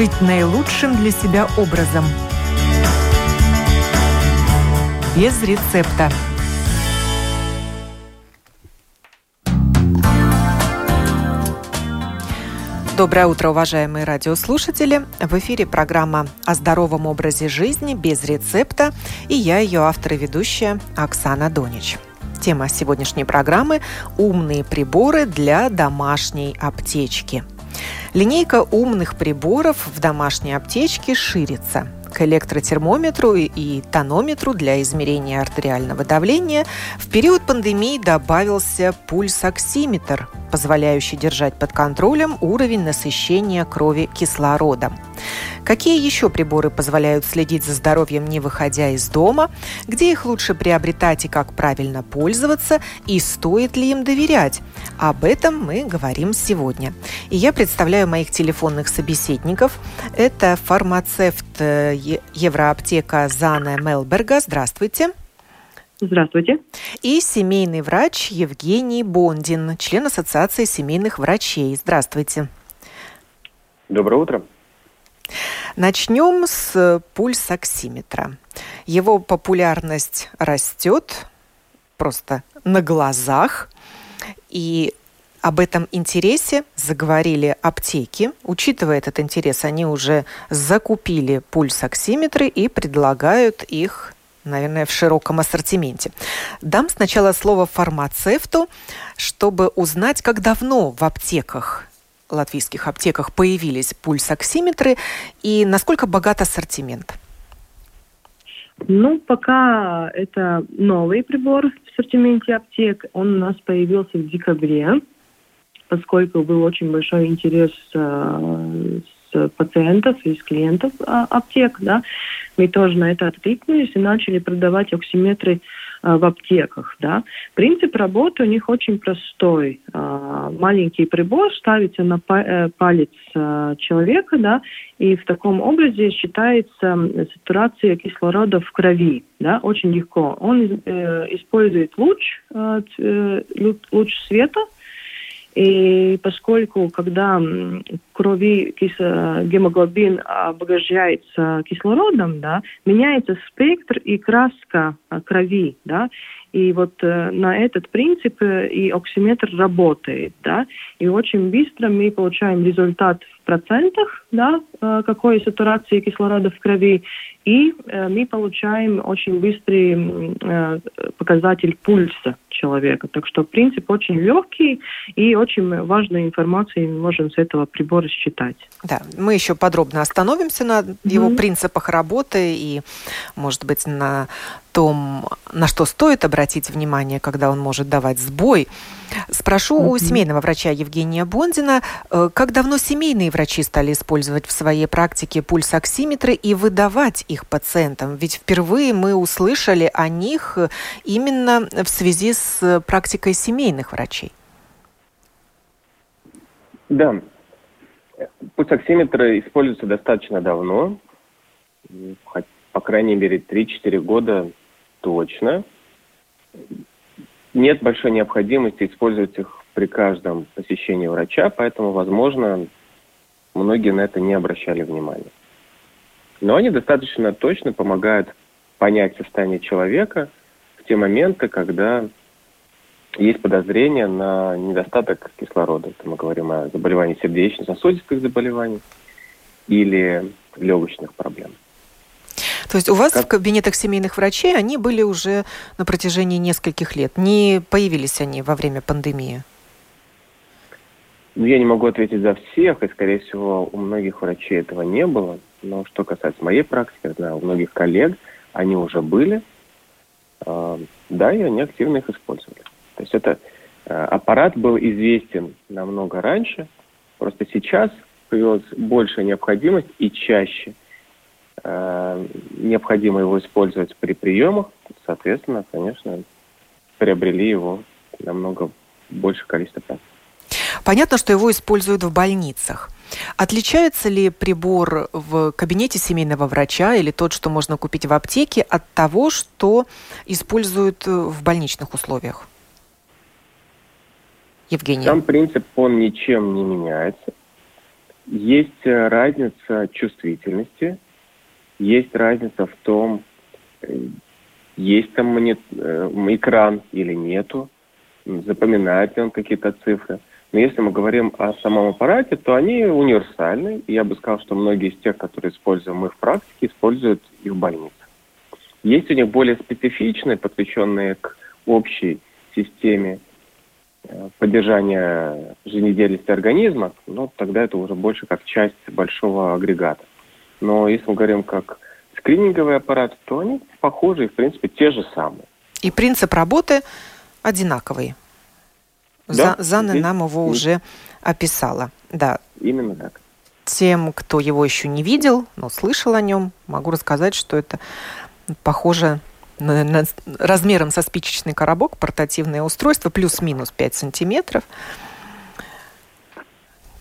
жить наилучшим для себя образом. Без рецепта. Доброе утро, уважаемые радиослушатели. В эфире программа о здоровом образе жизни без рецепта. И я, ее автор и ведущая Оксана Донич. Тема сегодняшней программы – умные приборы для домашней аптечки. Линейка умных приборов в домашней аптечке ширится – к электротермометру и тонометру для измерения артериального давления в период пандемии добавился пульсоксиметр, позволяющий держать под контролем уровень насыщения крови кислородом. Какие еще приборы позволяют следить за здоровьем, не выходя из дома? Где их лучше приобретать и как правильно пользоваться? И стоит ли им доверять? Об этом мы говорим сегодня. И я представляю моих телефонных собеседников. Это фармацевт э, Евроаптека Зана Мелберга. Здравствуйте. Здравствуйте. И семейный врач Евгений Бондин, член Ассоциации семейных врачей. Здравствуйте. Доброе утро. Начнем с пульсоксиметра. Его популярность растет просто на глазах. И об этом интересе заговорили аптеки. Учитывая этот интерес, они уже закупили пульсоксиметры и предлагают их наверное, в широком ассортименте. Дам сначала слово фармацевту, чтобы узнать, как давно в аптеках латвийских аптеках появились пульсоксиметры и насколько богат ассортимент? Ну, пока это новый прибор в ассортименте аптек. Он у нас появился в декабре, поскольку был очень большой интерес э, с пациентов и с клиентов э, аптек. Да. Мы тоже на это откликнулись и начали продавать оксиметры Э, в аптеках. Да. Принцип работы у них очень простой. Э, маленький прибор ставится на э, палец человека, да, и в таком образе считается сатурация кислорода в крови. Да, очень легко. Он использует луч, луч света, и поскольку, когда крови кис- гемоглобин обогащается кислородом, да, меняется спектр и краска крови, да, и вот э, на этот принцип э, и оксиметр работает, да, и очень быстро мы получаем результат в процентах, да, э, какой сатурации кислорода в крови, и э, мы получаем очень быстрый э, показатель пульса человека. Так что принцип очень легкий и очень важную информацию мы можем с этого прибора считать. Да, мы еще подробно остановимся на mm-hmm. его принципах работы и, может быть, на том, на что стоит обратить внимание, когда он может давать сбой. Спрошу mm-hmm. у семейного врача Евгения Бондина, э, как давно семейные врачи стали использовать в своей практике пульсоксиметры и выдавать их пациентам? Ведь впервые мы услышали о них именно в связи с практикой семейных врачей. Да, пульсоксиметры используются достаточно давно, по крайней мере 3-4 года точно. Нет большой необходимости использовать их при каждом посещении врача, поэтому, возможно, многие на это не обращали внимания. Но они достаточно точно помогают понять состояние человека в те моменты, когда есть подозрение на недостаток кислорода. Это мы говорим о заболевании сердечно-сосудистых заболеваний или легочных проблем. То есть у вас как... в кабинетах семейных врачей они были уже на протяжении нескольких лет. Не появились они во время пандемии? Ну, я не могу ответить за всех, и, скорее всего, у многих врачей этого не было. Но что касается моей практики, я знаю, у многих коллег они уже были. Э, да, и они активно их использовали. То есть это э, аппарат был известен намного раньше, просто сейчас появилась большая необходимость и чаще э, необходимо его использовать при приемах, соответственно, конечно, приобрели его намного больше количество раз. Понятно, что его используют в больницах. Отличается ли прибор в кабинете семейного врача или тот, что можно купить в аптеке, от того, что используют в больничных условиях? Евгений. Сам принцип, он ничем не меняется. есть разница чувствительности, есть разница в том, есть там монит, экран или нету, запоминает ли он какие-то цифры. Но если мы говорим о самом аппарате, то они универсальны. Я бы сказал, что многие из тех, которые используем мы в практике, используют их в больнице. Есть у них более специфичные, подключенные к общей системе э, поддержания жизнедеятельности организма, но тогда это уже больше как часть большого агрегата. Но если мы говорим как скрининговый аппарат, то они похожи и, в принципе, те же самые. И принцип работы одинаковый. Да? Зана нам его уже описала. Да. Именно так. Тем, кто его еще не видел, но слышал о нем, могу рассказать, что это похоже размером со спичечный коробок, портативное устройство, плюс-минус 5 сантиметров,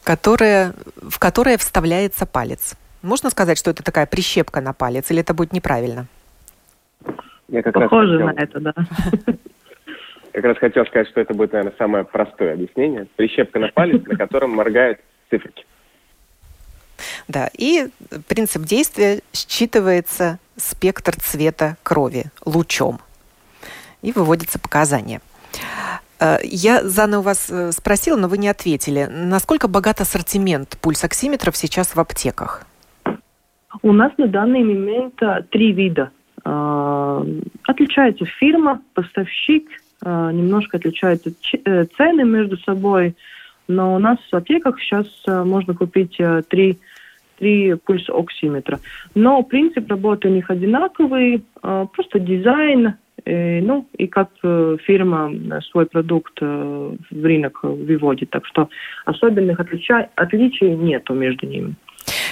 которое, в которое вставляется палец. Можно сказать, что это такая прищепка на палец, или это будет неправильно? Я как Похоже раз хотел... на это, да. Как раз хотел сказать, что это будет, наверное, самое простое объяснение. Прищепка на палец, на котором моргают циферки. Да, и принцип действия считывается спектр цвета крови лучом. И выводятся показания. Э, я заново вас э, спросила, но вы не ответили. Насколько богат ассортимент пульсоксиметров сейчас в аптеках? У нас на данный момент э, три вида. Отличается фирма, поставщик немножко отличаются цены между собой, но у нас в аптеках сейчас можно купить три три пульс-оксиметра. Но принцип работы у них одинаковый, просто дизайн, ну и как фирма свой продукт в рынок выводит. Так что особенных отличий, отличий нету между ними.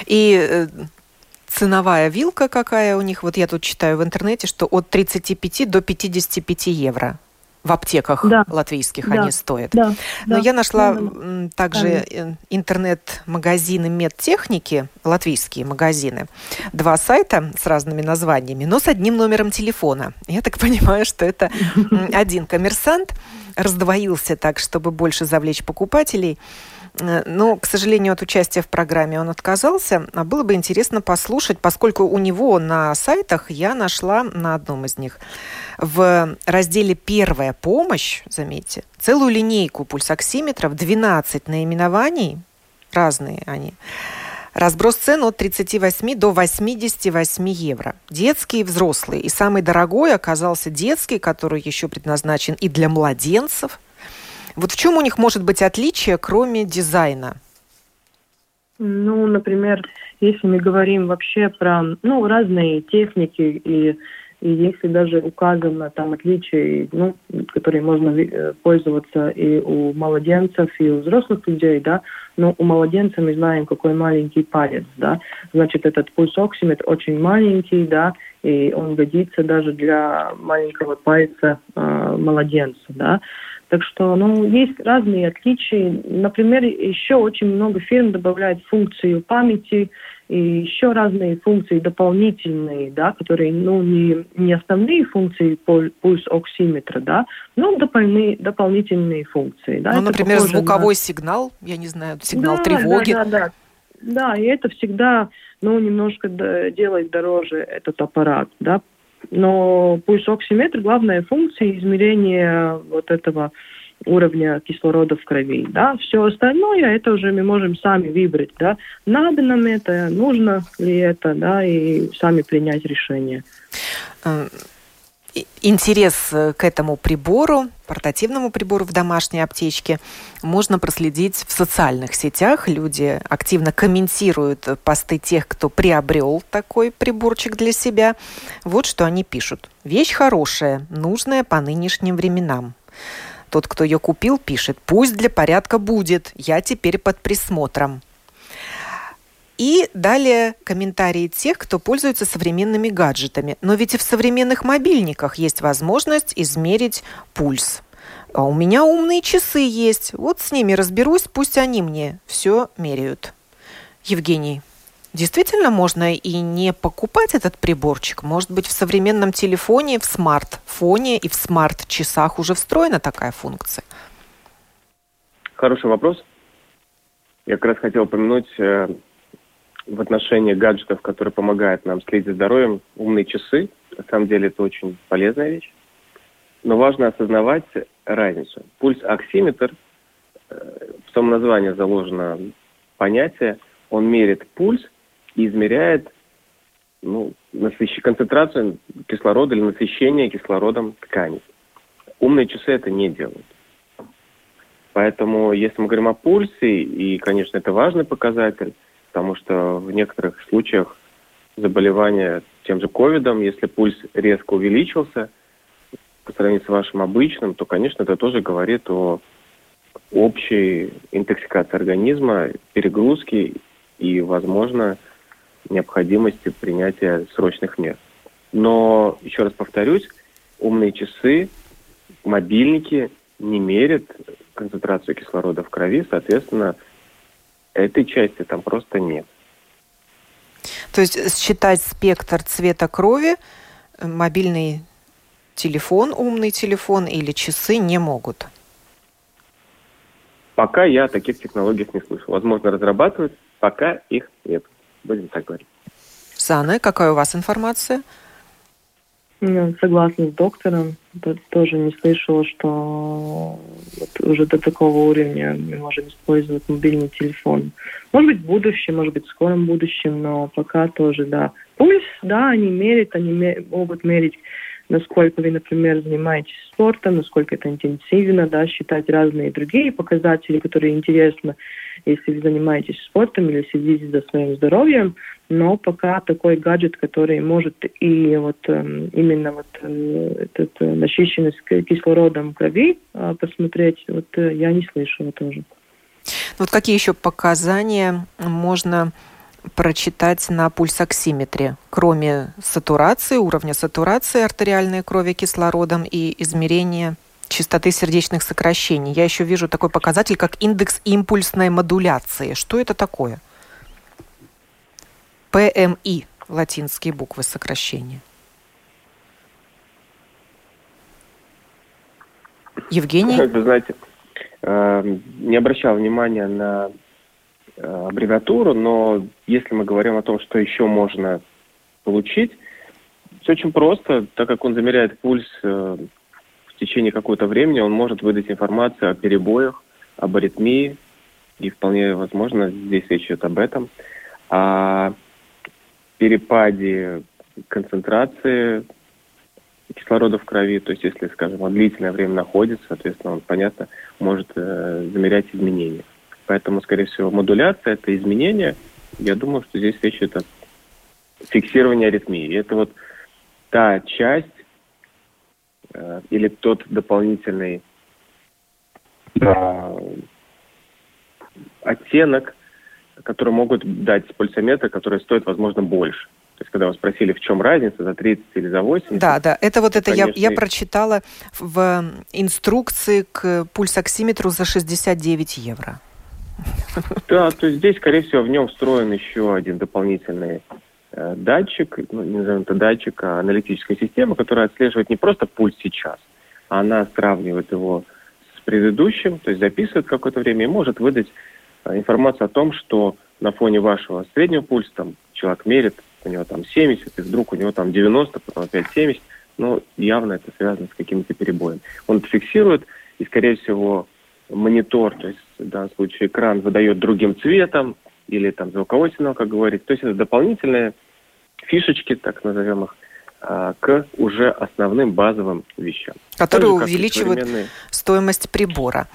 И ценовая вилка какая у них, вот я тут читаю в интернете, что от 35 до 55 евро в аптеках да. латвийских да. они стоят. Да. Но да. я нашла да. также интернет-магазины медтехники, латвийские магазины, два сайта с разными названиями, но с одним номером телефона. Я так понимаю, что это один коммерсант раздвоился так, чтобы больше завлечь покупателей. Э, но, к сожалению, от участия в программе он отказался. А было бы интересно послушать, поскольку у него на сайтах я нашла на одном из них в разделе «Первая помощь», заметьте, целую линейку пульсоксиметров, 12 наименований, разные они, Разброс цен от 38 до 88 евро. Детские и взрослые. И самый дорогой оказался детский, который еще предназначен и для младенцев. Вот в чем у них может быть отличие, кроме дизайна? Ну, например, если мы говорим вообще про ну, разные техники и и если даже указано там отличия, ну, которые можно э, пользоваться и у младенцев, и у взрослых людей, да, но у младенца мы знаем, какой маленький палец, да, значит, этот пульсоксиметр очень маленький, да, и он годится даже для маленького пальца э, младенца, да. Так что, ну, есть разные отличия. Например, еще очень много фирм добавляют функцию памяти, и еще разные функции дополнительные, да, которые, ну, не, не основные функции пульс-оксиметра, да, но дополни, дополнительные функции. Да, ну, например, звуковой на... сигнал, я не знаю, сигнал да, тревоги. Да, да, да. Да, и это всегда, ну, немножко делает дороже этот аппарат, да. Но пульс-оксиметр, главная функция измерения вот этого уровня кислорода в крови. Да? Все остальное, это уже мы можем сами выбрать, да? надо нам это, нужно ли это, да, и сами принять решение. Интерес э, к этому прибору, портативному прибору в домашней аптечке, можно проследить в социальных сетях. Люди активно комментируют посты тех, кто приобрел такой приборчик для себя. Вот что они пишут. Вещь хорошая, нужная по нынешним временам. Тот, кто ее купил, пишет, пусть для порядка будет, я теперь под присмотром. И далее комментарии тех, кто пользуется современными гаджетами. Но ведь и в современных мобильниках есть возможность измерить пульс. А у меня умные часы есть. Вот с ними разберусь, пусть они мне все меряют. Евгений, Действительно можно и не покупать этот приборчик. Может быть, в современном телефоне, в смартфоне и в смарт-часах уже встроена такая функция? Хороший вопрос. Я как раз хотел упомянуть э, в отношении гаджетов, которые помогают нам следить за здоровьем, умные часы. На самом деле это очень полезная вещь. Но важно осознавать разницу. Пульс-оксиметр, э, в самом названии заложено понятие, он мерит пульс и измеряет ну, насыщ... концентрацию кислорода или насыщение кислородом тканей. Умные часы это не делают. Поэтому, если мы говорим о пульсе, и, конечно, это важный показатель, потому что в некоторых случаях заболевания тем же ковидом, если пульс резко увеличился по сравнению с вашим обычным, то, конечно, это тоже говорит о общей интоксикации организма, перегрузке и, возможно, необходимости принятия срочных мер. Но, еще раз повторюсь, умные часы, мобильники не мерят концентрацию кислорода в крови, соответственно, этой части там просто нет. То есть считать спектр цвета крови мобильный телефон, умный телефон или часы не могут? Пока я о таких технологиях не слышал. Возможно, разрабатывают, пока их нет. Будем так говорить. Сана, какая у вас информация? Согласна с доктором. Тоже не слышала, что уже до такого уровня мы можем использовать мобильный телефон. Может быть, в будущем, может быть, в скором будущем, но пока тоже, да. Пульс, да, они меряют, они могут мерить насколько вы, например, занимаетесь спортом, насколько это интенсивно, да, считать разные другие показатели, которые интересны, если вы занимаетесь спортом или следите за своим здоровьем, но пока такой гаджет, который может и вот э, именно вот э, этот э, насыщенность кислородом крови э, посмотреть, вот э, я не слышала тоже. Вот какие еще показания можно прочитать на пульсоксиметре, кроме сатурации, уровня сатурации артериальной крови кислородом и измерения частоты сердечных сокращений. Я еще вижу такой показатель, как индекс импульсной модуляции. Что это такое? ПМИ, латинские буквы сокращения. Евгений? Вы знаете, э, не обращал внимания на Э, аббревиатуру, но если мы говорим о том, что еще можно получить, все очень просто, так как он замеряет пульс э, в течение какого-то времени, он может выдать информацию о перебоях, об аритмии, и вполне возможно здесь речь идет об этом, о перепаде концентрации кислорода в крови, то есть если, скажем, он длительное время находится, соответственно, он, понятно, может э, замерять изменения. Поэтому, скорее всего, модуляция – это изменение. Я думаю, что здесь речь идет о фиксировании аритмии. И это вот та часть э, или тот дополнительный э, оттенок, который могут дать пульсометры, которые стоят, возможно, больше. То есть, когда вы спросили, в чем разница, за 30 или за 80? Да, да, это вот это конечно... я, я прочитала в инструкции к пульсоксиметру за 69 евро. Да, то есть здесь, скорее всего, в нем встроен еще один дополнительный э, датчик, ну, не назовем это датчик, а аналитическая система, которая отслеживает не просто пульс сейчас, а она сравнивает его с предыдущим, то есть записывает какое-то время и может выдать э, информацию о том, что на фоне вашего среднего пульса, там, человек мерит, у него там 70, и вдруг у него там 90, потом опять 70, но явно это связано с какими-то перебоями. Он это фиксирует, и, скорее всего, монитор, то есть в данном случае экран выдает другим цветом или там звуковой сигнал, как говорить. То есть это дополнительные фишечки, так назовем их, а, к уже основным базовым вещам. Которые же, увеличивают современные... стоимость прибора.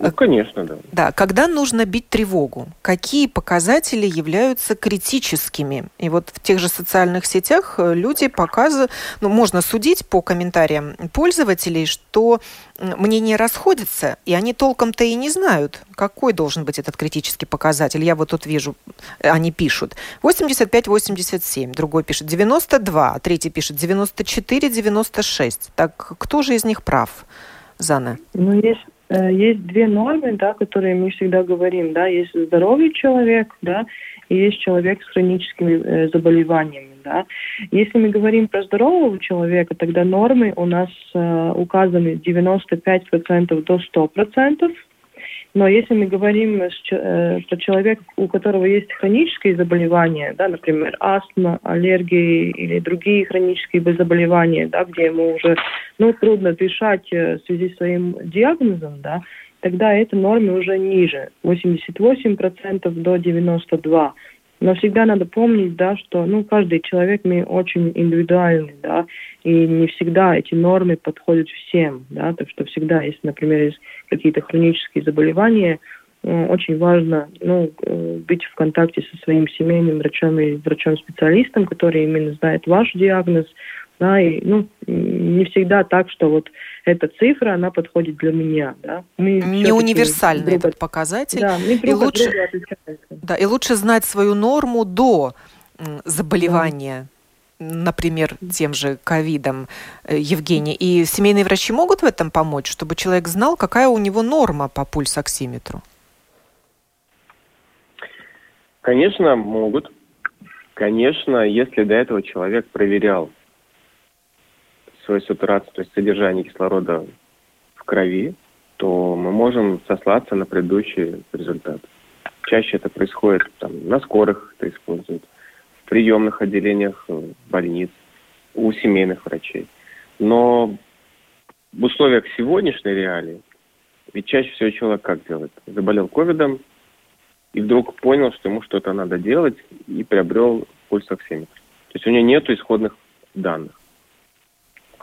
Ну, конечно, да. Да, когда нужно бить тревогу? Какие показатели являются критическими? И вот в тех же социальных сетях э, люди показывают, ну, можно судить по комментариям пользователей, что мнения расходятся, и они толком-то и не знают, какой должен быть этот критический показатель. Я вот тут вижу, они пишут 85-87, другой пишет 92, третий пишет 94-96. Так кто же из них прав, Зана? Ну, есть э, есть две нормы, да, которые мы всегда говорим, да, есть здоровый человек, да, и есть человек с хроническими э, заболеваниями, да. Если мы говорим про здорового человека, тогда нормы у нас э, указаны 95% до 100%. Но если мы говорим э, про человека, у которого есть хронические заболевания, да, например, астма, аллергии или другие хронические заболевания, да, где ему уже ну, трудно дышать э, в связи с своим диагнозом, да, тогда эта норма уже ниже, 88% до 92%. Но всегда надо помнить, да, что ну, каждый человек мы очень индивидуальный, да, и не всегда эти нормы подходят всем, да, так что всегда, если, например, есть какие-то хронические заболевания, э, очень важно ну, э, быть в контакте со своим семейным врачом и врачом-специалистом, который именно знает ваш диагноз, да, и, ну, не всегда так, что вот эта цифра, она подходит для меня, да. Мы не универсальный друг... этот показатель. Да, мы друг и лучше, да, и лучше знать свою норму до заболевания. Да. например, тем же ковидом, э, Евгений. И семейные врачи могут в этом помочь, чтобы человек знал, какая у него норма по пульсоксиметру? Конечно, могут. Конечно, если до этого человек проверял свою сатурацию, то есть содержание кислорода в крови, то мы можем сослаться на предыдущий результат. Чаще это происходит там, на скорых, это используют, в приемных отделениях больниц, у семейных врачей. Но в условиях сегодняшней реалии, ведь чаще всего человек как делает? Заболел ковидом и вдруг понял, что ему что-то надо делать и приобрел пульсоксиметр. То есть у него нет исходных данных.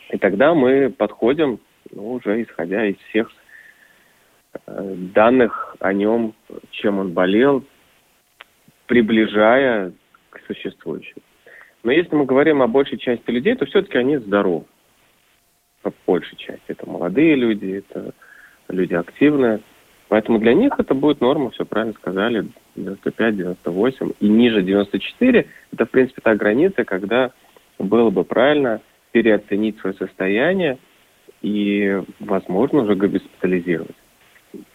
И тогда мы подходим, ну, уже исходя из всех э, данных о нем, чем он болел, приближая к существующему. Но если мы говорим о большей части людей, то все-таки они здоровы. По большей части. Это молодые люди, это люди активные. Поэтому для них это будет норма, все правильно сказали, 95-98. И ниже 94 это, в принципе, та граница, когда было бы правильно переоценить свое состояние и, возможно, уже госпитализировать.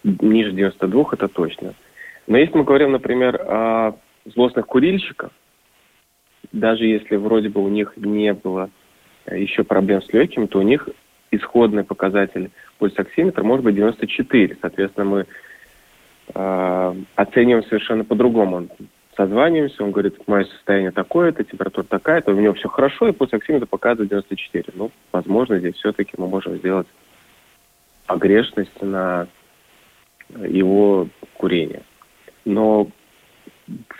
Ниже 92 это точно. Но если мы говорим, например, о злостных курильщиках, даже если вроде бы у них не было еще проблем с легким, то у них исходный показатель пульсоксиметра может быть 94. Соответственно, мы э, оцениваем совершенно по-другому созваниваемся, он говорит, мое состояние такое-то, температура такая-то, у него все хорошо, и пульс оксиметра показывает 94. Ну, возможно, здесь все-таки мы можем сделать погрешность на его курение. Но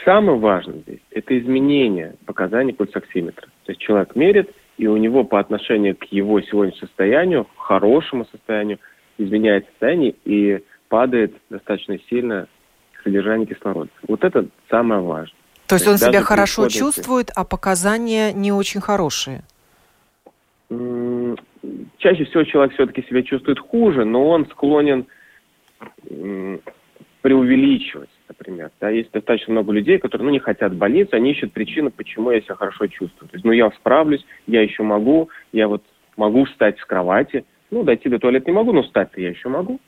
самое важное здесь – это изменение показаний пульсоксиметра. То есть человек мерит, и у него по отношению к его сегодняшнему состоянию, хорошему состоянию, изменяется состояние и падает достаточно сильно содержание кислорода. Вот это самое важное. То есть, То он себя хорошо чувствует, а показания не очень хорошие? Чаще всего человек все-таки себя чувствует хуже, но он склонен преувеличивать, например. Да, есть достаточно много людей, которые ну, не хотят больницы, они ищут причину, почему я себя хорошо чувствую. То есть, ну, я справлюсь, я еще могу, я вот могу встать с кровати. Ну, дойти до туалета не могу, но встать-то я еще могу.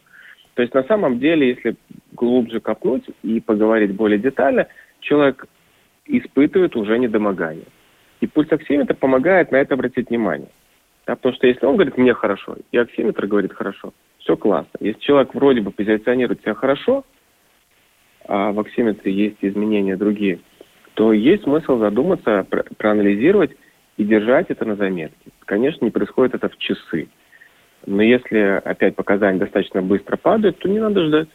То есть на самом деле, если глубже копнуть и поговорить более детально, человек испытывает уже недомогание. И пульсоксиметр помогает на это обратить внимание. Да, потому что если он говорит «мне хорошо», и оксиметр говорит «хорошо», все классно. Если человек вроде бы позиционирует себя хорошо, а в оксиметре есть изменения другие, то есть смысл задуматься, проанализировать и держать это на заметке. Конечно, не происходит это в часы. Но если опять показания достаточно быстро падают, то не надо ждать.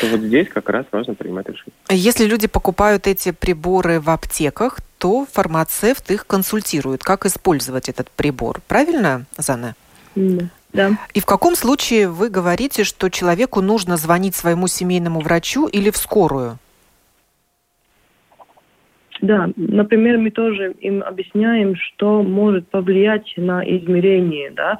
То вот здесь как раз важно принимать решение. Если люди покупают эти приборы в аптеках, то фармацевт их консультирует, как использовать этот прибор. Правильно, Зана? Да. И в каком случае вы говорите, что человеку нужно звонить своему семейному врачу или в скорую? Да, например, мы тоже им объясняем, что может повлиять на измерение, да.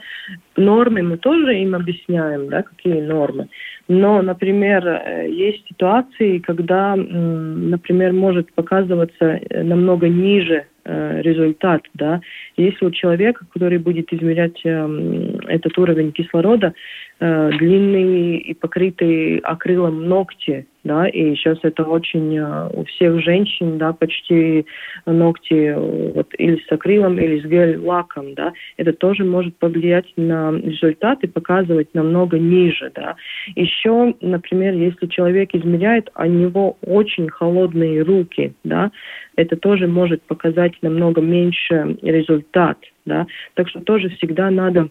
Нормы мы тоже им объясняем, да, какие нормы. Но, например, э, есть ситуации, когда, например, может показываться э, намного ниже э, результат, да. Если у человека, который будет измерять этот уровень кислорода, э, длинные и покрытые акрилом ногти, да, и сейчас это очень э, у всех женщин, да, почти ногти вот или с акрилом, или с гель-лаком, да, это тоже может повлиять на результат и показывать намного ниже, да. Еще, например, если человек измеряет, а у него очень холодные руки, да, это тоже может показать намного меньше результат, да, так что тоже всегда надо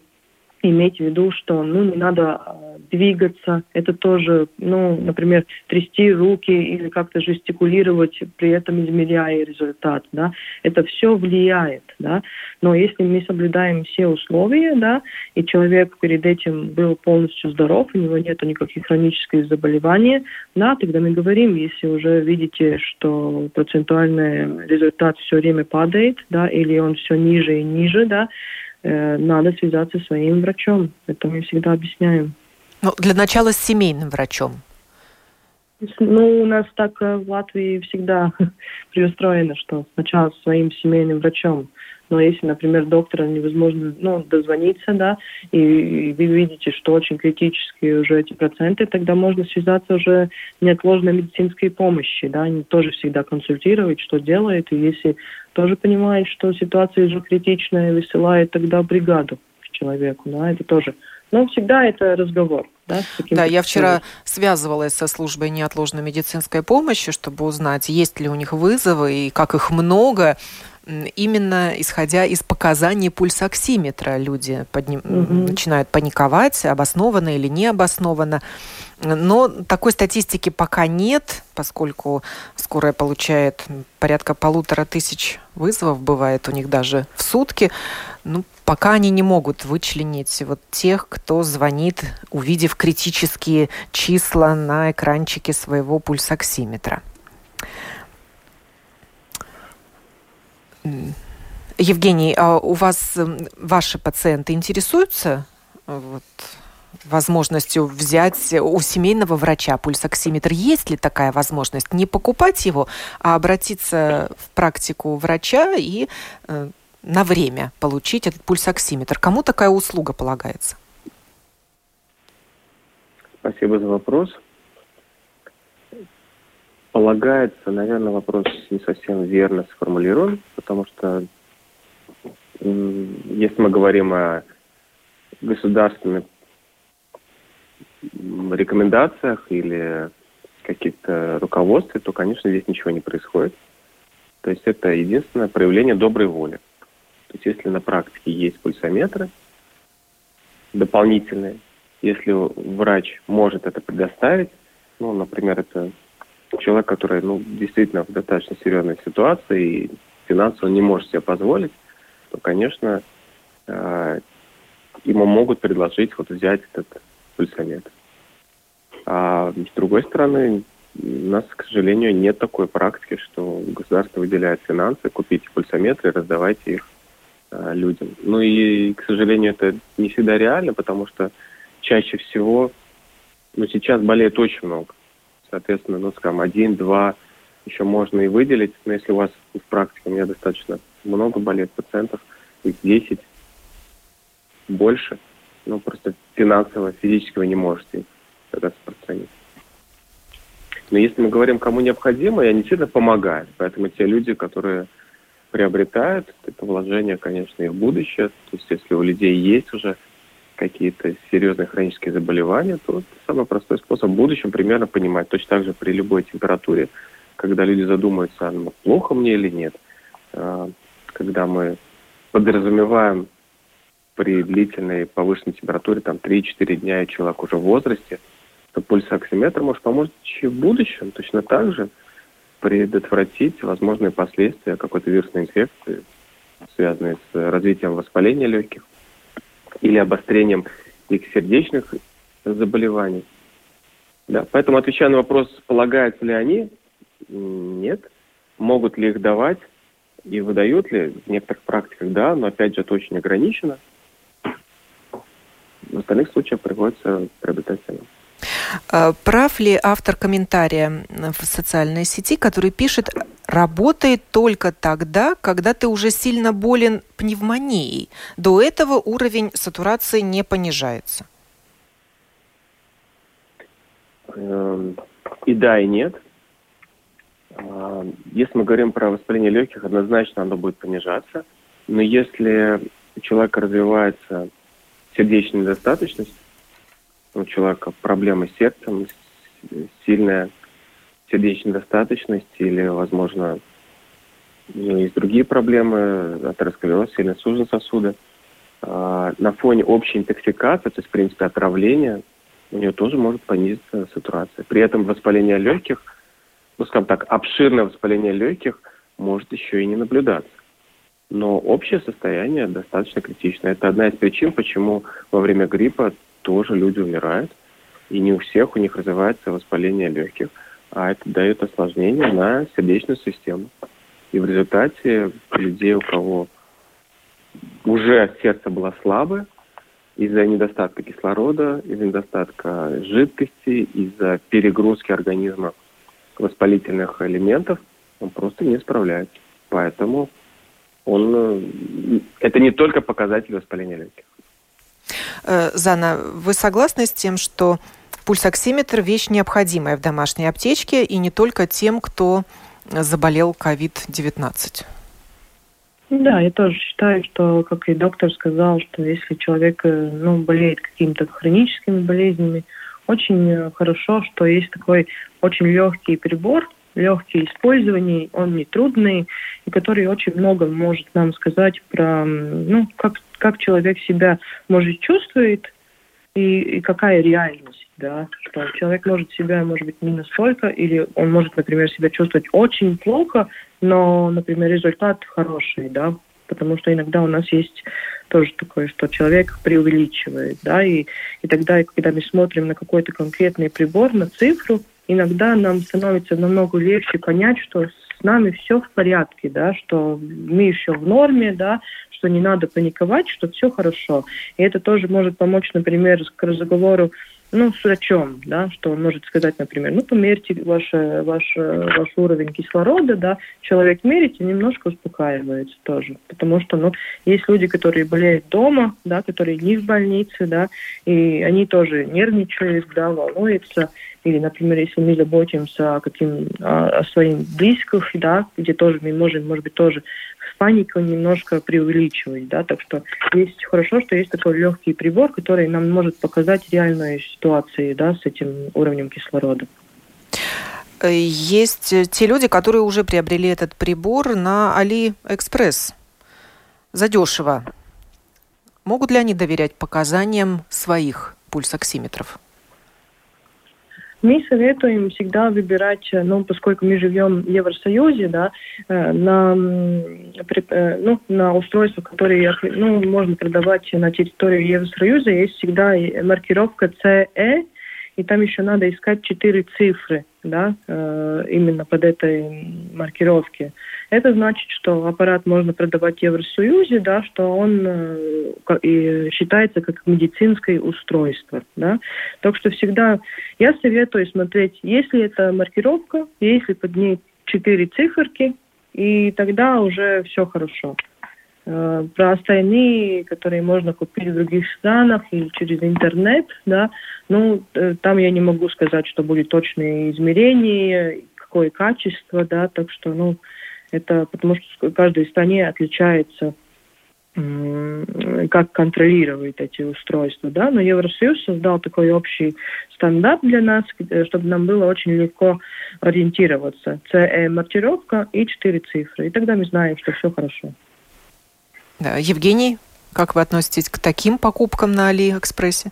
иметь в виду, что ну, не надо а, двигаться, это тоже, ну, например, трясти руки или как-то жестикулировать, при этом измеряя результат, да, это все влияет, да, но если мы соблюдаем все условия, да, и человек перед этим был полностью здоров, у него нет никаких хронических заболеваний, да, тогда мы говорим, если уже видите, что процентуальный результат все время падает, да, или он все ниже и ниже, да, надо связаться со своим врачом. Это мы всегда объясняем. Ну, для начала с семейным врачом. Ну, у нас так э, в Латвии всегда преустроено, что сначала с своим семейным врачом. Но если, например, доктора невозможно ну, дозвониться, да, и, и вы видите, что очень критические уже эти проценты, тогда можно связаться уже неотложной медицинской помощи, да, они тоже всегда консультировать, что делает, и если тоже понимает, что ситуация уже критичная, высылает тогда бригаду к человеку, да, это тоже но всегда это разговор. Да, да я вчера связывалась со службой неотложной медицинской помощи, чтобы узнать, есть ли у них вызовы и как их много именно исходя из показаний пульсоксиметра люди подним... угу. начинают паниковать, обоснованно или не обоснованно. Но такой статистики пока нет, поскольку скорая получает порядка полутора тысяч вызовов, бывает у них даже в сутки. Ну, пока они не могут вычленить вот тех, кто звонит, увидев критические числа на экранчике своего пульсоксиметра. Евгений, а у вас ваши пациенты интересуются вот, возможностью взять у семейного врача пульсоксиметр? Есть ли такая возможность? Не покупать его, а обратиться в практику врача и э, на время получить этот пульсоксиметр. Кому такая услуга полагается? Спасибо за вопрос полагается, наверное, вопрос не совсем верно сформулирован, потому что если мы говорим о государственных рекомендациях или каких-то руководстве, то, конечно, здесь ничего не происходит. То есть это единственное проявление доброй воли. То есть если на практике есть пульсометры дополнительные, если врач может это предоставить, ну, например, это человек, который ну, действительно в достаточно серьезной ситуации и финансово не может себе позволить, то, конечно, э, ему могут предложить вот взять этот пульсометр. А с другой стороны, у нас, к сожалению, нет такой практики, что государство выделяет финансы, купите пульсометры раздавайте их э, людям. Ну и, к сожалению, это не всегда реально, потому что чаще всего, ну сейчас болеет очень много соответственно, ну, скажем, один-два еще можно и выделить, но если у вас в практике у меня достаточно много болит пациентов, их 10, больше, ну, просто финансово, физически вы не можете распространить. Но если мы говорим, кому необходимо, и они действительно помогают. Поэтому те люди, которые приобретают это вложение, конечно, и в будущее. То есть если у людей есть уже какие-то серьезные хронические заболевания, то самый простой способ в будущем примерно понимать. Точно так же при любой температуре, когда люди задумаются, ну, плохо мне или нет. А, когда мы подразумеваем при длительной повышенной температуре, там 3-4 дня, и человек уже в возрасте, то пульсоксиметр может помочь в будущем точно так же предотвратить возможные последствия какой-то вирусной инфекции, связанной с развитием воспаления легких или обострением их сердечных заболеваний. Да, поэтому отвечая на вопрос, полагаются ли они, нет. Могут ли их давать и выдают ли? В некоторых практиках да, но опять же это очень ограничено. В остальных случаях приходится приобретать самим. А, прав ли автор комментария в социальной сети, который пишет, работает только тогда, когда ты уже сильно болен пневмонией. До этого уровень сатурации не понижается. Эм, и да, и нет. А, если мы говорим про воспаление легких, однозначно оно будет понижаться. Но если у человека развивается сердечная недостаточность, у человека проблемы с сердцем, сильная сердечная недостаточность или, возможно, есть другие проблемы, атеросклероз, сильно сужены сосуды. А, на фоне общей интоксикации, то есть, в принципе, отравления, у нее тоже может понизиться сатурация. При этом воспаление легких, ну, скажем так, обширное воспаление легких может еще и не наблюдаться. Но общее состояние достаточно критичное. Это одна из причин, почему во время гриппа тоже люди умирают. И не у всех у них развивается воспаление легких – а это дает осложнение на сердечную систему. И в результате людей, у кого уже сердце было слабое, из-за недостатка кислорода, из-за недостатка жидкости, из-за перегрузки организма воспалительных элементов, он просто не справляется. Поэтому он, э, это не только показатель воспаления легких. Э, Зана, вы согласны с тем, что Пульсоксиметр – вещь необходимая в домашней аптечке и не только тем, кто заболел COVID-19. Да, я тоже считаю, что, как и доктор сказал, что если человек э, ну, болеет какими-то хроническими болезнями, очень хорошо, что есть такой очень легкий прибор, легкий использование, он не трудный, и который очень много может нам сказать про, ну, как, как человек себя, может, чувствует, и, и какая реальность, да, что человек может себя, может быть, не настолько, или он может, например, себя чувствовать очень плохо, но, например, результат хороший, да, потому что иногда у нас есть тоже такое, что человек преувеличивает, да, и, и тогда, когда мы смотрим на какой-то конкретный прибор, на цифру, иногда нам становится намного легче понять, что с нами все в порядке, да, что мы еще в норме, да, что не надо паниковать, что все хорошо. И это тоже может помочь, например, к разговору ну, с врачом, да, что он может сказать, например, ну, померьте ваш, ваш, ваш уровень кислорода, да, человек мерить и немножко успокаивается тоже, потому что, ну, есть люди, которые болеют дома, да, которые не в больнице, да, и они тоже нервничают, да, волнуются, или, например, если мы заботимся о, каким, о, о своих близких, да, где тоже мы можем, может быть, тоже панику немножко преувеличивать, да, так что есть хорошо, что есть такой легкий прибор, который нам может показать реальную ситуацию, да, с этим уровнем кислорода. Э, есть те люди, которые уже приобрели этот прибор на AliExpress задешево. Могут ли они доверять показаниям своих пульсоксиметров? Мы советуем всегда выбирать, э, ну, поскольку мы живем в Евросоюзе, да, э, на, э, ну, на устройства, которые ну, можно продавать на территории Евросоюза, есть всегда маркировка CE, и там еще надо искать четыре цифры, да, именно под этой маркировке. Это значит, что аппарат можно продавать в Евросоюзе, да, что он э, считается как медицинское устройство. Да. Так что всегда я советую смотреть, если это маркировка, если под ней четыре циферки, и тогда уже все хорошо. Э, про остальные, которые можно купить в других странах или через интернет, да, ну, э, там я не могу сказать, что будет точные измерения, какое качество, да, так что, ну, это потому что в каждой стране отличается как контролировать эти устройства, да, но Евросоюз создал такой общий стандарт для нас, э, чтобы нам было очень легко ориентироваться. CE маркировка и четыре цифры, и тогда мы знаем, что все хорошо. Да. Евгений, как вы относитесь к таким покупкам на Алиэкспрессе?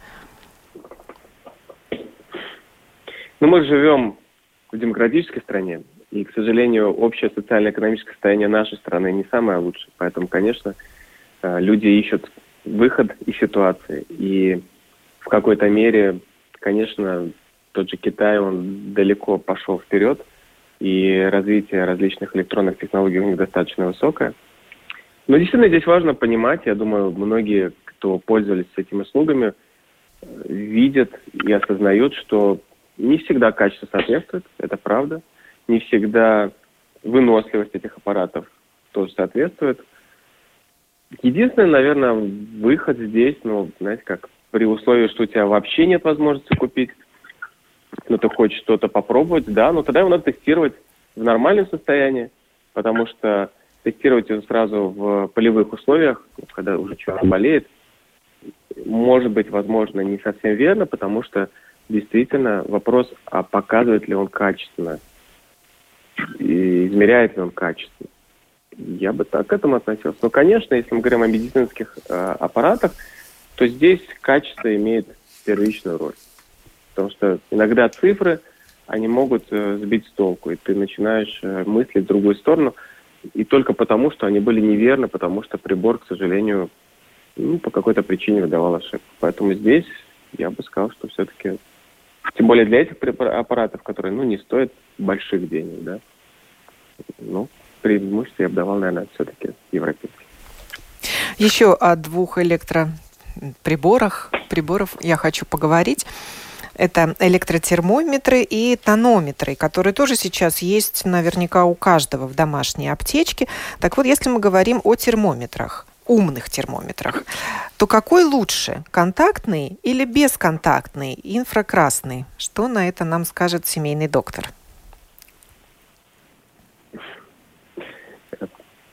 Ну, мы живем в демократической стране, и, к сожалению, общее социально-экономическое состояние нашей страны не самое лучшее. Поэтому, конечно, э, люди ищут выход из ситуации. И в какой-то мере, конечно, тот же Китай, он далеко пошел вперед, и развитие различных электронных технологий у них достаточно высокое. Но действительно здесь важно понимать, я думаю, многие, кто пользовались этими услугами, видят и осознают, что не всегда качество соответствует, это правда – не всегда выносливость этих аппаратов тоже соответствует. Единственный, наверное, выход здесь, ну, знаете, как при условии, что у тебя вообще нет возможности купить, но ты хочешь что-то попробовать, да, но тогда его надо тестировать в нормальном состоянии, потому что тестировать его сразу в полевых условиях, когда уже человек болеет, может быть, возможно, не совсем верно, потому что действительно вопрос, а показывает ли он качественно, и измеряет ли он качественно. Я бы так к этому относился. Но, конечно, если мы говорим о медицинских э, аппаратах, то здесь качество имеет первичную роль. Потому что иногда цифры, они могут э, сбить с толку, и ты начинаешь э, мыслить в другую сторону, и только потому, что они были неверны, потому что прибор, к сожалению, ну, по какой-то причине выдавал ошибку. Поэтому здесь я бы сказал, что все-таки, тем более для этих аппаратов, которые, ну, не стоят больших денег, да, ну, преимущество я бы давал, наверное, все-таки европейский. Еще о двух электроприборах приборов я хочу поговорить. Это электротермометры и тонометры, которые тоже сейчас есть наверняка у каждого в домашней аптечке. Так вот, если мы говорим о термометрах, умных термометрах, то какой лучше, контактный или бесконтактный, инфракрасный? Что на это нам скажет семейный доктор?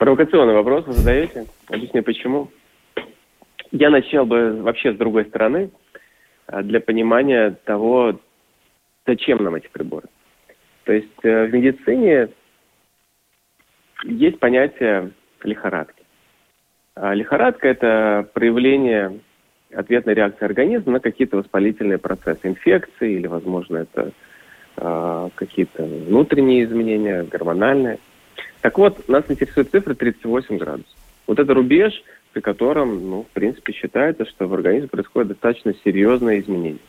Провокационный вопрос вы задаете. Объясню почему. Я начал бы вообще с другой стороны, а, для понимания того, зачем нам эти приборы. То есть э, в медицине есть понятие лихорадки. А лихорадка – это проявление ответной реакции организма на какие-то воспалительные процессы, инфекции или, возможно, это э, какие-то внутренние изменения, гормональные. Так вот, нас интересует цифра 38 градусов. Вот это рубеж, при котором, ну, в принципе, считается, что в организме происходит достаточно серьезное изменение.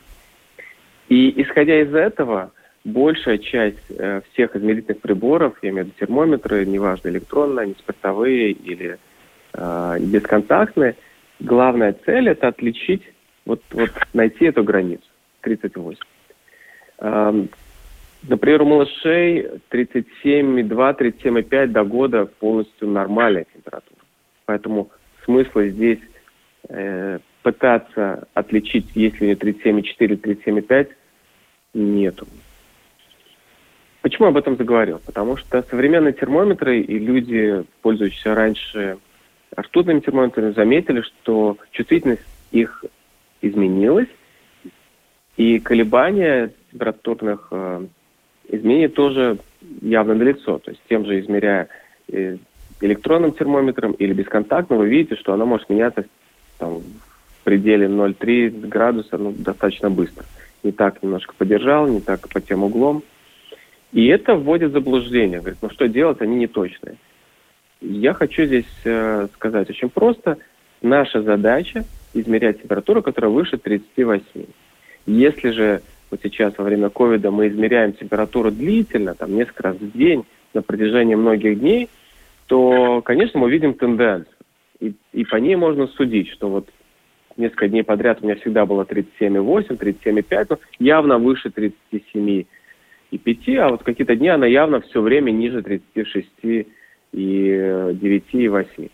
И исходя из этого, большая часть э, всех измерительных приборов, я имею в виду термометры, неважно, электронные, они спиртовые или э, бесконтактные, главная цель это отличить, вот, вот найти эту границу, 38. Эм, например, у малышей 37,2, 37,5 до года полностью нормальная температура. Поэтому смысла здесь э, пытаться отличить, есть ли у нее 37,4 или 37,5, нету. Почему об этом заговорил? Потому что современные термометры и люди, пользующиеся раньше ртутными термометрами, заметили, что чувствительность их изменилась, и колебания температурных э, изменений тоже явно налицо. То есть тем же измеряя э, электронным термометром или бесконтактным, вы видите, что оно может меняться там, в пределе 0,3 градуса ну, достаточно быстро. Не так немножко подержал, не так по тем углом. И это вводит в заблуждение. Говорит, ну что делать, они не точные. Я хочу здесь э, сказать очень просто. Наша задача измерять температуру, которая выше 38. Если же вот сейчас во время ковида мы измеряем температуру длительно, там несколько раз в день, на протяжении многих дней – то, конечно, мы видим тенденцию. И, и по ней можно судить, что вот несколько дней подряд у меня всегда было 37,8, 37,5, но явно выше 37,5, а вот какие-то дни она явно все время ниже 36 и 9 и 8.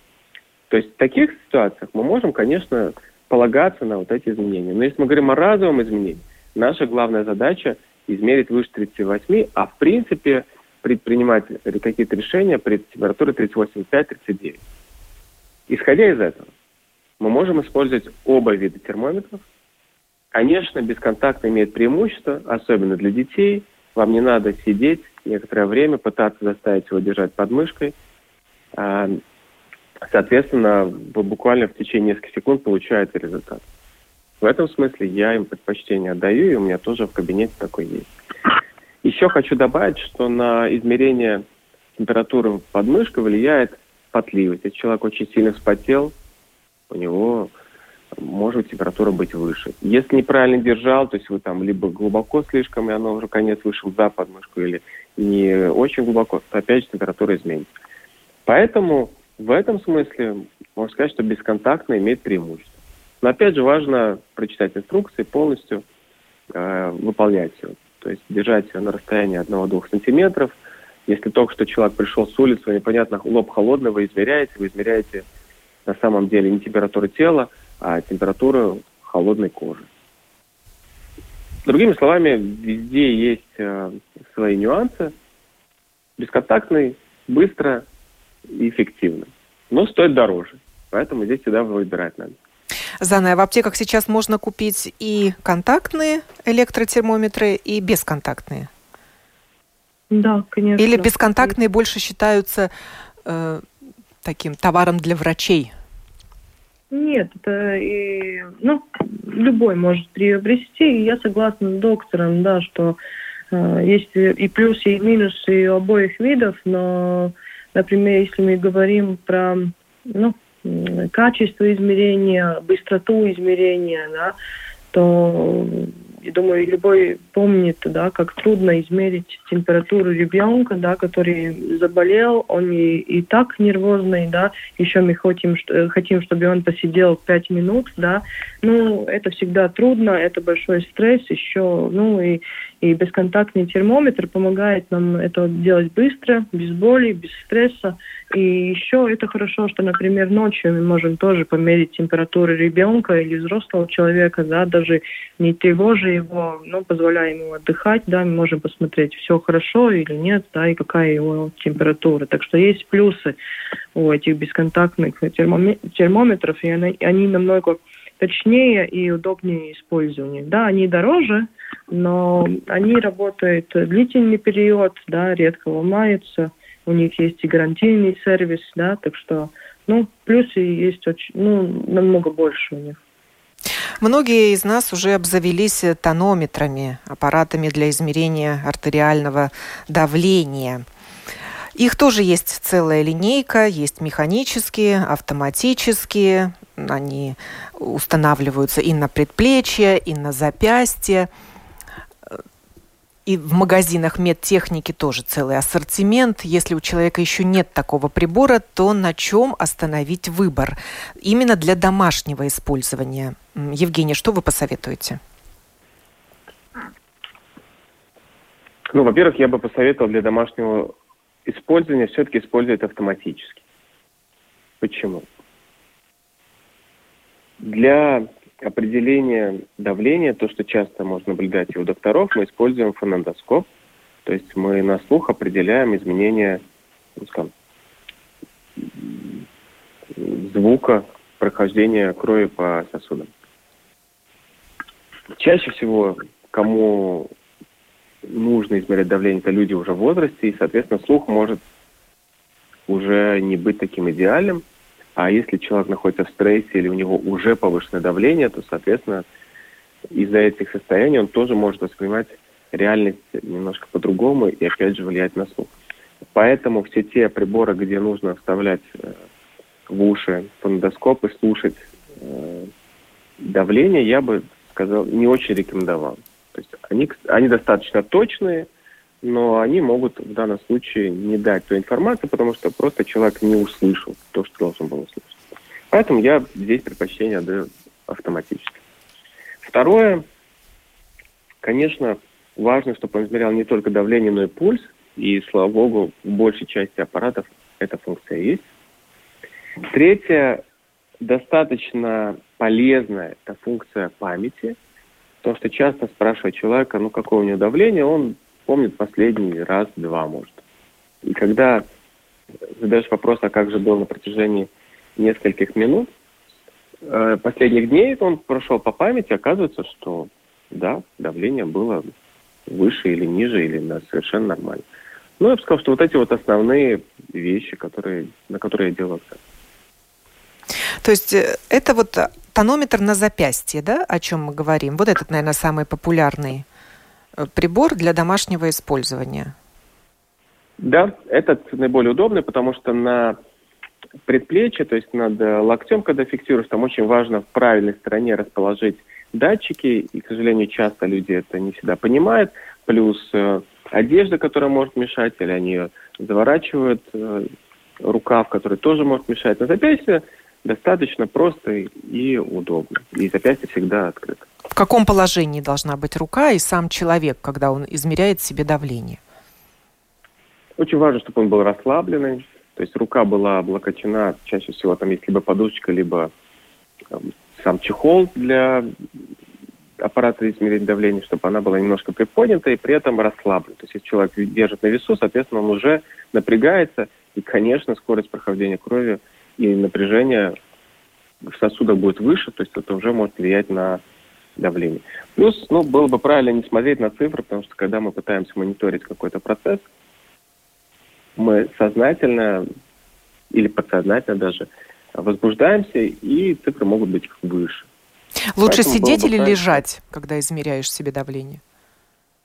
То есть в таких ситуациях мы можем, конечно, полагаться на вот эти изменения. Но если мы говорим о разовом изменении, наша главная задача измерить выше 38, а в принципе предпринимать какие-то решения при температуре 38,5-39. Исходя из этого, мы можем использовать оба вида термометров. Конечно, бесконтактно имеет преимущество, особенно для детей. Вам не надо сидеть некоторое время, пытаться заставить его держать под мышкой. А, соответственно, вы буквально в течение нескольких секунд получаете результат. В этом смысле я им предпочтение отдаю, и у меня тоже в кабинете такой есть. Еще хочу добавить, что на измерение температуры подмышкой влияет потливость. Если человек очень сильно вспотел, у него может температура быть выше. Если неправильно держал, то есть вы там либо глубоко слишком, и оно уже конец вышел за подмышку, или не очень глубоко, то опять же температура изменится. Поэтому в этом смысле можно сказать, что бесконтактно имеет преимущество. Но опять же важно прочитать инструкции, полностью э, выполнять ее то есть держать на расстоянии 1-2 сантиметров, Если только что человек пришел с улицы, непонятно, лоб холодный, вы измеряете, вы измеряете на самом деле не температуру тела, а температуру холодной кожи. Другими словами, везде есть э, свои нюансы. Бесконтактный, быстро и эффективно. Но стоит дороже. Поэтому здесь всегда выбирать надо. Зана, в аптеках сейчас можно купить и контактные электротермометры, и бесконтактные. Да, конечно. Или бесконтактные больше считаются э, таким товаром для врачей? Нет, это и, ну, любой может приобрести. И я согласна с доктором, да, что э, есть и плюсы, и минусы у обоих видов, но, например, если мы говорим про, ну, качество измерения, быстроту измерения, да, то я думаю, любой помнит, да, как трудно измерить температуру ребенка, да, который заболел, он и, и так нервозный, да, еще мы хотим, что, хотим, чтобы он посидел пять минут, да, ну, это всегда трудно, это большой стресс, еще, ну, и, и бесконтактный термометр помогает нам это делать быстро, без боли, без стресса, и еще это хорошо, что, например, ночью мы можем тоже померить температуру ребенка или взрослого человека, да, даже не тревожа его, но позволяем ему отдыхать, да, мы можем посмотреть, все хорошо или нет, да, и какая его температура. Так что есть плюсы у этих бесконтактных термометров, и они, они намного точнее и удобнее использования. Да, они дороже, но они работают длительный период, да, редко ломаются, у них есть и гарантийный сервис, да, так что, ну, плюсы есть очень, ну, намного больше у них. Многие из нас уже обзавелись тонометрами, аппаратами для измерения артериального давления. Их тоже есть целая линейка, есть механические, автоматические. Они устанавливаются и на предплечье, и на запястье. И в магазинах медтехники тоже целый ассортимент. Если у человека еще нет такого прибора, то на чем остановить выбор? Именно для домашнего использования. Евгений, что вы посоветуете? Ну, во-первых, я бы посоветовал для домашнего использования все-таки использовать автоматически. Почему? Для определение давления, то, что часто можно наблюдать и у докторов, мы используем фонендоскоп. То есть мы на слух определяем изменения ну, скажем, звука прохождения крови по сосудам. Чаще всего, кому нужно измерять давление, это люди уже в возрасте, и, соответственно, слух может уже не быть таким идеальным. А если человек находится в стрессе или у него уже повышенное давление, то, соответственно, из-за этих состояний он тоже может воспринимать реальность немножко по-другому и, опять же, влиять на слух. Поэтому все те приборы, где нужно вставлять э, в уши фонодоскоп и слушать э, давление, я бы сказал, не очень рекомендовал. То есть они, они достаточно точные, но они могут в данном случае не дать ту информацию, потому что просто человек не услышал то, что должен был услышать. Поэтому я здесь предпочтение отдаю автоматически. Второе, конечно, важно, чтобы он измерял не только давление, но и пульс. И, слава богу, в большей части аппаратов эта функция есть. Третье, достаточно полезная эта функция памяти, потому что часто спрашивают человека, ну какое у него давление, он помнит последний раз, два, может. И когда задаешь вопрос, а как же был на протяжении нескольких минут, э, последних дней он прошел по памяти, оказывается, что да, давление было выше или ниже, или на совершенно нормально. Ну, я бы сказал, что вот эти вот основные вещи, которые, на которые я делал акцент. То есть э, это вот тонометр на запястье, да, о чем мы говорим? Вот этот, наверное, самый популярный прибор для домашнего использования. Да, этот наиболее удобный, потому что на предплечье, то есть над э, локтем, когда фиксируешь, там очень важно в правильной стороне расположить датчики, и, к сожалению, часто люди это не всегда понимают, плюс э, одежда, которая может мешать, или они заворачивают э, рукав, который тоже может мешать. На запястье достаточно просто и удобно, и запястье всегда открыто каком положении должна быть рука и сам человек, когда он измеряет себе давление? Очень важно, чтобы он был расслабленный, то есть рука была облокочена, чаще всего там есть либо подушечка, либо там, сам чехол для аппарата измерения давления, чтобы она была немножко приподнята и при этом расслаблена. То есть если человек держит на весу, соответственно, он уже напрягается, и, конечно, скорость прохождения крови и напряжение в сосудах будет выше, то есть это уже может влиять на давление. Плюс, ну, было бы правильно не смотреть на цифры, потому что когда мы пытаемся мониторить какой-то процесс, мы сознательно или подсознательно даже возбуждаемся, и цифры могут быть выше. Лучше Поэтому сидеть или правильно. лежать, когда измеряешь себе давление?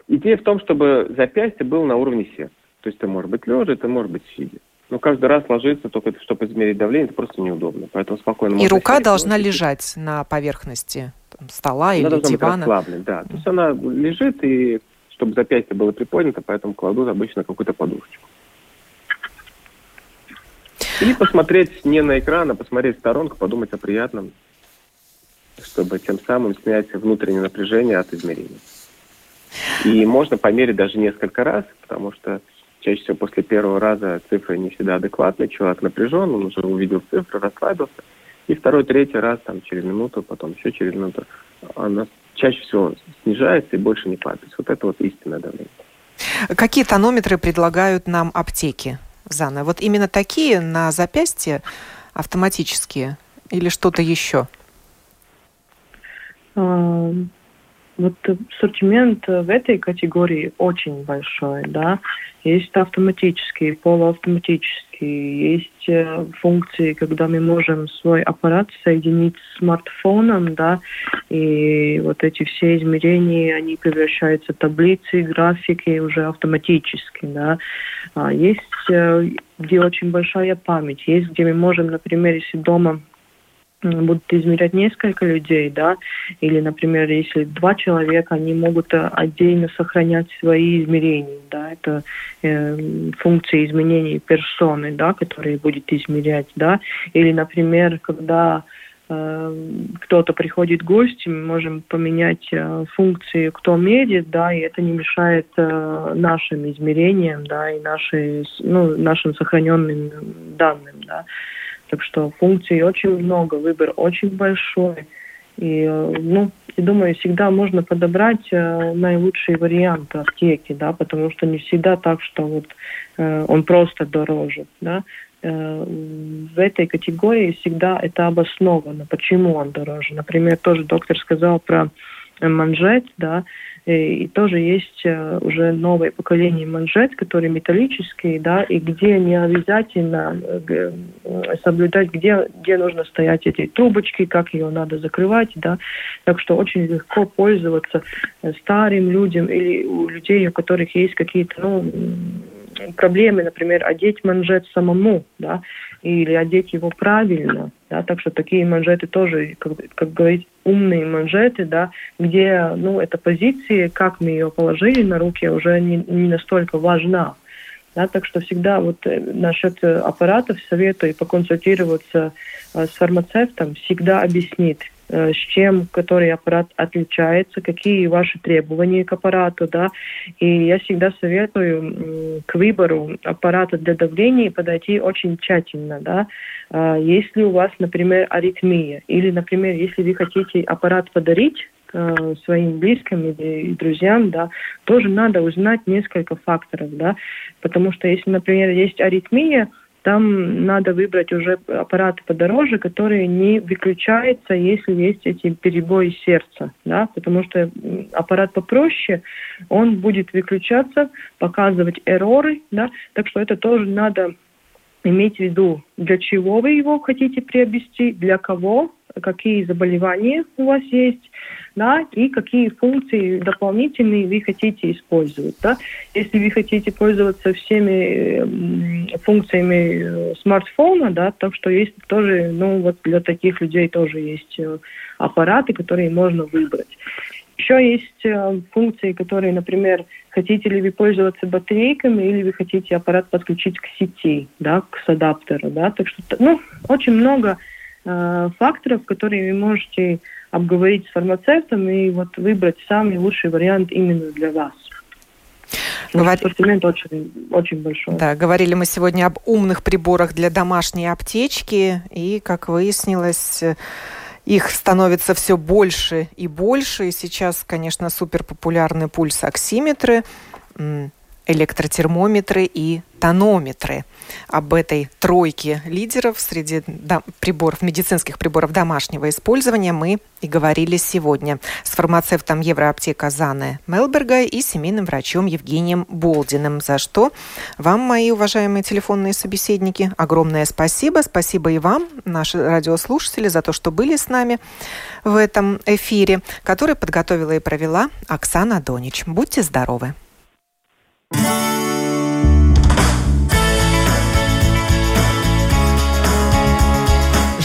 Идея в том, чтобы запястье было на уровне сердца. То есть это может быть лежа, это может быть сидя. Но каждый раз ложиться, только чтобы измерить давление, это просто неудобно. Поэтому спокойно И рука должна лежать на поверхности там, стола она или должна дивана? Быть да. То есть она лежит, и чтобы запястье было приподнято, поэтому кладут обычно какую-то подушечку. Или посмотреть не на экран, а посмотреть в сторонку, подумать о приятном, чтобы тем самым снять внутреннее напряжение от измерений. И можно померить даже несколько раз, потому что чаще всего после первого раза цифры не всегда адекватны, человек напряжен, он уже увидел цифры, расслабился, и второй, третий раз, там, через минуту, потом еще через минуту, она чаще всего снижается и больше не падает. Вот это вот истинное давление. Какие тонометры предлагают нам аптеки, Зана? Вот именно такие на запястье автоматические или что-то еще? Вот ассортимент в этой категории очень большой, да. Есть автоматические, полуавтоматические, есть э, функции, когда мы можем свой аппарат соединить с смартфоном, да, и вот эти все измерения, они превращаются в таблицы, графики уже автоматически, да. А есть э, где очень большая память, есть где мы можем, например, если дома будут измерять несколько людей, да, или, например, если два человека, они могут э, отдельно сохранять свои измерения, да, это э, функции изменений персоны, да, которые будет измерять, да, или, например, когда э, кто-то приходит в гости, мы можем поменять э, функции, кто мерит, да, и это не мешает нашим измерениям, да, и наши, ну, нашим сохраненным данным, да. Так что функций очень много, выбор очень большой. И, ну, я думаю, всегда можно подобрать э, наилучший вариант аптеки, да, потому что не всегда так, что вот э, он просто дороже, да. Э, в этой категории всегда это обосновано, почему он дороже. Например, тоже доктор сказал про манжет, да, и тоже есть э, уже новое поколение манжет, которые металлические, да, и где не обязательно э, соблюдать, где, где нужно стоять эти трубочки, как ее надо закрывать, да. Так что очень легко пользоваться э, старым людям или у людей, у которых есть какие-то, ну, проблемы, например, одеть манжет самому, да, или одеть его правильно, да, так что такие манжеты тоже, как, как говорить, умные манжеты, да, где, ну, эта позиция, как мы ее положили на руки, уже не, не настолько важна, да, так что всегда вот э, насчет аппаратов советую поконсультироваться э, с фармацевтом, всегда объяснить, Э, с чем который аппарат отличается, какие ваши требования к аппарату, да. И я всегда советую к выбору аппарата для давления подойти очень тщательно, да. А если у вас, например, аритмия, или, например, если вы хотите аппарат подарить э, своим близким или друзьям, да, тоже надо узнать несколько факторов, да, потому что если, например, есть аритмия, там надо выбрать уже аппараты подороже, которые не выключаются, если есть эти перебои сердца, да, потому что аппарат попроще, он будет выключаться, показывать эроры, да, так что это тоже надо иметь в виду, для чего вы его хотите приобрести, для кого, какие заболевания у вас есть, да, и какие функции дополнительные вы хотите использовать. Да. Если вы хотите пользоваться всеми функциями э, смартфона, да, так что есть тоже, ну вот для таких людей тоже есть э, аппараты, которые можно выбрать. Еще есть э, функции, которые, например, хотите ли вы пользоваться батарейками или вы хотите аппарат подключить к сети, да, к адаптеру, да, так что, ну, очень много э, факторов, которые вы можете обговорить с фармацевтом и вот выбрать самый лучший вариант именно для вас. Говор... Ассортимент очень, очень большой. Да, говорили мы сегодня об умных приборах для домашней аптечки, и, как выяснилось, их становится все больше и больше. И сейчас, конечно, супер популярны пульсоксиметры, электротермометры и тонометры. Об этой тройке лидеров среди приборов, медицинских приборов домашнего использования мы и говорили сегодня с фармацевтом Евроаптека Заны Мелберга и семейным врачом Евгением Болдиным, за что вам, мои уважаемые телефонные собеседники, огромное спасибо. Спасибо и вам, наши радиослушатели, за то, что были с нами в этом эфире, который подготовила и провела Оксана Донич. Будьте здоровы!